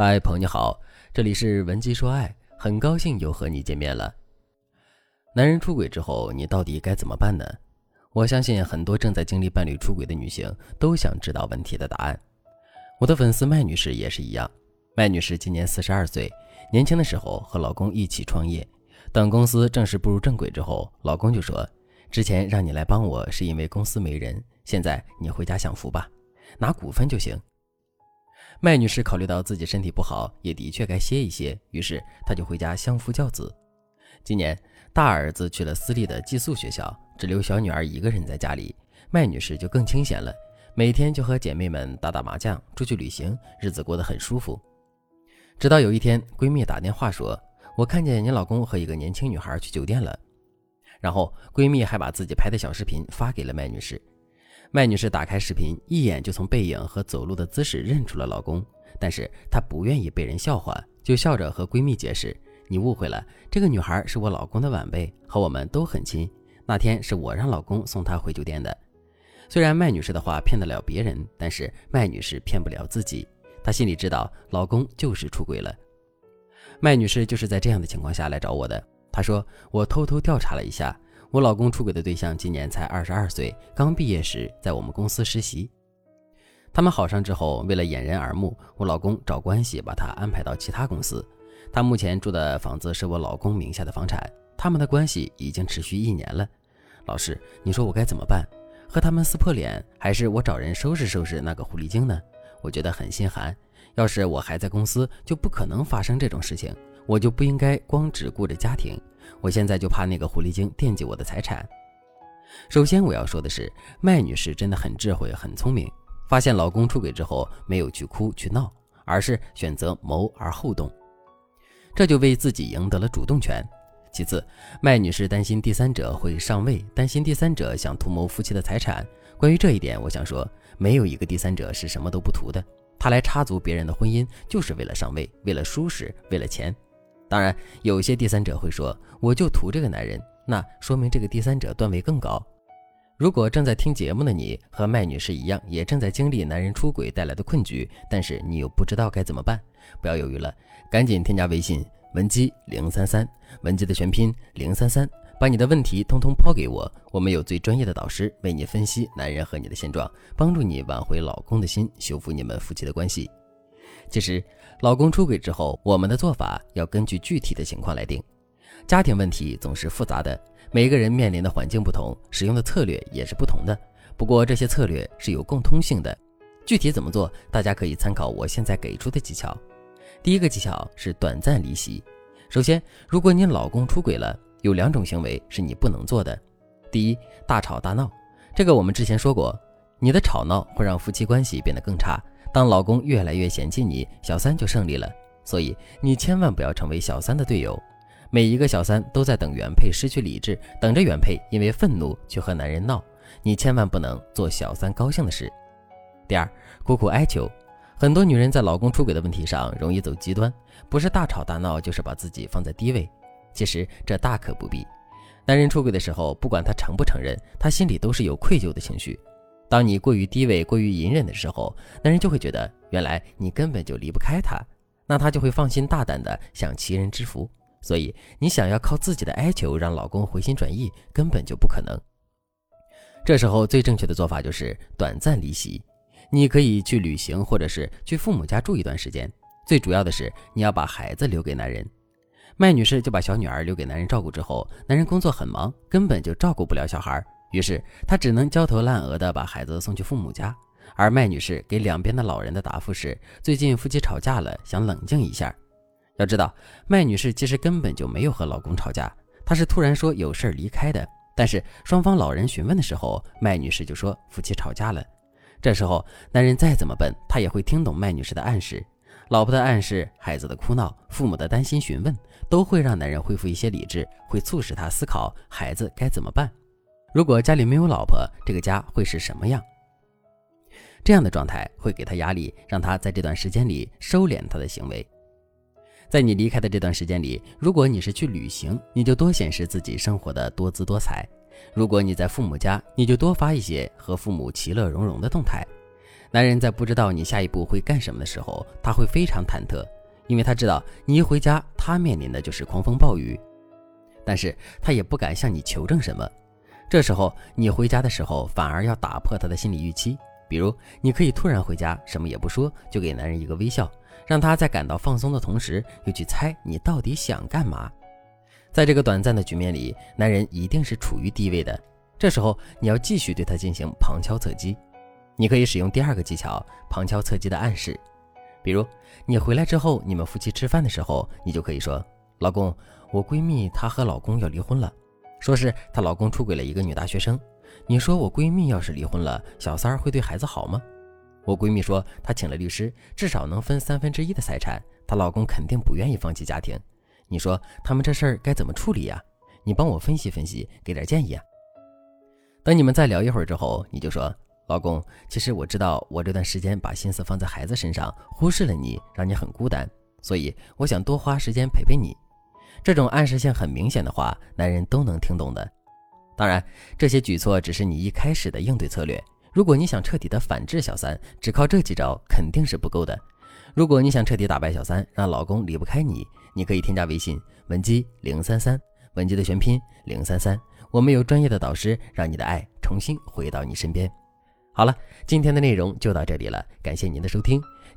嗨，朋友你好，这里是文姬说爱，很高兴又和你见面了。男人出轨之后，你到底该怎么办呢？我相信很多正在经历伴侣出轨的女性都想知道问题的答案。我的粉丝麦女士也是一样，麦女士今年四十二岁，年轻的时候和老公一起创业，等公司正式步入正轨之后，老公就说：“之前让你来帮我是因为公司没人，现在你回家享福吧，拿股份就行。”麦女士考虑到自己身体不好，也的确该歇一歇，于是她就回家相夫教子。今年大儿子去了私立的寄宿学校，只留小女儿一个人在家里，麦女士就更清闲了，每天就和姐妹们打打麻将，出去旅行，日子过得很舒服。直到有一天，闺蜜打电话说：“我看见你老公和一个年轻女孩去酒店了。”然后闺蜜还把自己拍的小视频发给了麦女士。麦女士打开视频，一眼就从背影和走路的姿势认出了老公，但是她不愿意被人笑话，就笑着和闺蜜解释：“你误会了，这个女孩是我老公的晚辈，和我们都很亲。那天是我让老公送她回酒店的。”虽然麦女士的话骗得了别人，但是麦女士骗不了自己。她心里知道，老公就是出轨了。麦女士就是在这样的情况下来找我的。她说：“我偷偷调查了一下。”我老公出轨的对象今年才二十二岁，刚毕业时在我们公司实习。他们好上之后，为了掩人耳目，我老公找关系把他安排到其他公司。他目前住的房子是我老公名下的房产。他们的关系已经持续一年了。老师，你说我该怎么办？和他们撕破脸，还是我找人收拾收拾那个狐狸精呢？我觉得很心寒。要是我还在公司，就不可能发生这种事情。我就不应该光只顾着家庭。我现在就怕那个狐狸精惦记我的财产。首先我要说的是，麦女士真的很智慧、很聪明。发现老公出轨之后，没有去哭去闹，而是选择谋而后动，这就为自己赢得了主动权。其次，麦女士担心第三者会上位，担心第三者想图谋夫妻的财产。关于这一点，我想说，没有一个第三者是什么都不图的。他来插足别人的婚姻，就是为了上位，为了舒适，为了钱。当然，有些第三者会说：“我就图这个男人。”那说明这个第三者段位更高。如果正在听节目的你和麦女士一样，也正在经历男人出轨带来的困局，但是你又不知道该怎么办，不要犹豫了，赶紧添加微信文姬零三三，文姬的全拼零三三，把你的问题通通抛给我，我们有最专业的导师为你分析男人和你的现状，帮助你挽回老公的心，修复你们夫妻的关系。其实，老公出轨之后，我们的做法要根据具体的情况来定。家庭问题总是复杂的，每个人面临的环境不同，使用的策略也是不同的。不过这些策略是有共通性的，具体怎么做，大家可以参考我现在给出的技巧。第一个技巧是短暂离席。首先，如果你老公出轨了，有两种行为是你不能做的。第一，大吵大闹，这个我们之前说过，你的吵闹会让夫妻关系变得更差。当老公越来越嫌弃你，小三就胜利了。所以你千万不要成为小三的队友。每一个小三都在等原配失去理智，等着原配因为愤怒去和男人闹。你千万不能做小三高兴的事。第二，苦苦哀求。很多女人在老公出轨的问题上容易走极端，不是大吵大闹，就是把自己放在低位。其实这大可不必。男人出轨的时候，不管他承不承认，他心里都是有愧疚的情绪。当你过于低位、过于隐忍的时候，男人就会觉得原来你根本就离不开他，那他就会放心大胆的想其人之福。所以你想要靠自己的哀求让老公回心转意，根本就不可能。这时候最正确的做法就是短暂离席，你可以去旅行，或者是去父母家住一段时间。最主要的是你要把孩子留给男人。麦女士就把小女儿留给男人照顾之后，男人工作很忙，根本就照顾不了小孩。于是他只能焦头烂额地把孩子送去父母家，而麦女士给两边的老人的答复是：最近夫妻吵架了，想冷静一下。要知道，麦女士其实根本就没有和老公吵架，她是突然说有事儿离开的。但是双方老人询问的时候，麦女士就说夫妻吵架了。这时候男人再怎么笨，他也会听懂麦女士的暗示。老婆的暗示、孩子的哭闹、父母的担心询问，都会让男人恢复一些理智，会促使他思考孩子该怎么办。如果家里没有老婆，这个家会是什么样？这样的状态会给他压力，让他在这段时间里收敛他的行为。在你离开的这段时间里，如果你是去旅行，你就多显示自己生活的多姿多彩；如果你在父母家，你就多发一些和父母其乐融融的动态。男人在不知道你下一步会干什么的时候，他会非常忐忑，因为他知道你一回家，他面临的就是狂风暴雨。但是他也不敢向你求证什么。这时候你回家的时候，反而要打破他的心理预期。比如，你可以突然回家，什么也不说，就给男人一个微笑，让他在感到放松的同时，又去猜你到底想干嘛。在这个短暂的局面里，男人一定是处于低位的。这时候你要继续对他进行旁敲侧击。你可以使用第二个技巧——旁敲侧击的暗示。比如，你回来之后，你们夫妻吃饭的时候，你就可以说：“老公，我闺蜜她和老公要离婚了，说是她老公出轨了一个女大学生。”你说我闺蜜要是离婚了，小三儿会对孩子好吗？我闺蜜说她请了律师，至少能分三分之一的财产，她老公肯定不愿意放弃家庭。你说他们这事儿该怎么处理呀？你帮我分析分析，给点建议啊。等你们再聊一会儿之后，你就说老公，其实我知道我这段时间把心思放在孩子身上，忽视了你，让你很孤单，所以我想多花时间陪陪你。这种暗示性很明显的话，男人都能听懂的。当然，这些举措只是你一开始的应对策略。如果你想彻底的反制小三，只靠这几招肯定是不够的。如果你想彻底打败小三，让老公离不开你，你可以添加微信文姬零三三，文姬的全拼零三三，我们有专业的导师，让你的爱重新回到你身边。好了，今天的内容就到这里了，感谢您的收听。